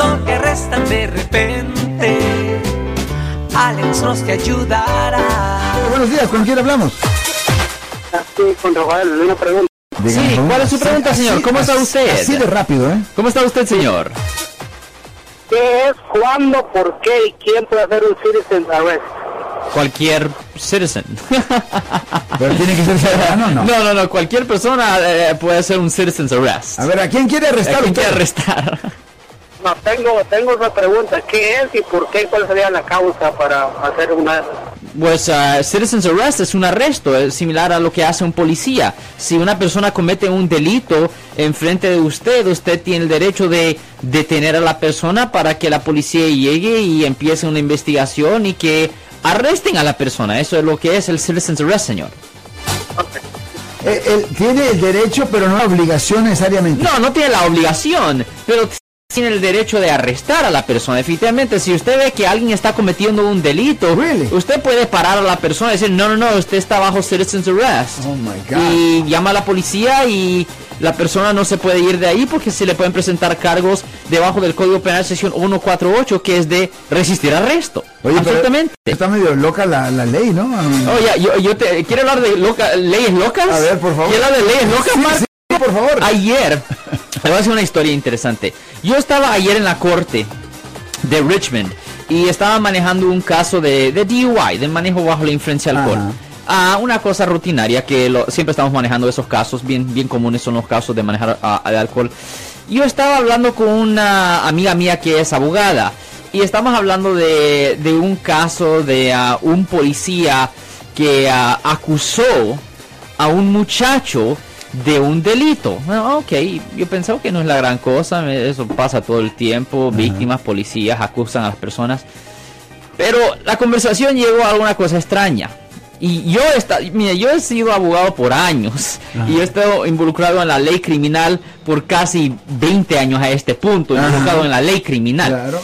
arrestan de repente, Alex nos te ayudará. Buenos días, ¿con quién hablamos? Sí, con Rafael, una pregunta. Sí. ¿cuál es su pregunta, Así- señor? ¿Cómo está así- usted? Así de rápido, ¿eh? ¿Cómo está usted, señor? ¿Qué es, cuándo, por qué y quién puede hacer un citizen arrest? Cualquier citizen. Pero tiene que ser ciudadano, ¿no? No, no, no. Cualquier persona eh, puede hacer un citizen's arrest. A ver, ¿a quién quiere ¿A arrestar quién usted? quiere arrestar? No, tengo, tengo otra pregunta. ¿Qué es y por qué? ¿Cuál sería la causa para hacer una... Pues uh, citizen's arrest es un arresto, es similar a lo que hace un policía. Si una persona comete un delito enfrente de usted, usted tiene el derecho de detener a la persona para que la policía llegue y empiece una investigación y que arresten a la persona. Eso es lo que es el citizen's arrest, señor. Eh, él tiene el derecho, pero no la obligación necesariamente. No, no tiene la obligación, pero tiene el derecho de arrestar a la persona. Definitivamente, si usted ve que alguien está cometiendo un delito, Really? usted puede parar a la persona y decir, no, no, no, usted está bajo citizen's arrest. Oh my God. Y llama a la policía y la persona no se puede ir de ahí porque se le pueden presentar cargos debajo del Código Penal sección 148 que es de resistir arresto. Oye, Absolutamente. está medio loca la, la ley, ¿no? Oye, yo, yo te quiero hablar de loca- leyes locas. A ver, por favor. ¿Quiere hablar de leyes locas, sí, por favor. Ayer, le voy a decir una historia interesante. Yo estaba ayer en la corte de Richmond y estaba manejando un caso de, de DUI, de manejo bajo la influencia de alcohol. Ajá. Ah, una cosa rutinaria que lo- siempre estamos manejando esos casos, bien, bien comunes son los casos de manejar ah, de alcohol. Yo estaba hablando con una amiga mía que es abogada y estamos hablando de, de un caso de ah, un policía que ah, acusó a un muchacho de un delito. Bueno, ok, yo pensaba que no es la gran cosa, eso pasa todo el tiempo, víctimas, policías acusan a las personas. Pero la conversación llegó a alguna cosa extraña. Y yo, está, mire, yo he sido abogado por años y he estado involucrado en la ley criminal por casi 20 años a este punto, Ajá. involucrado en la ley criminal. Claro.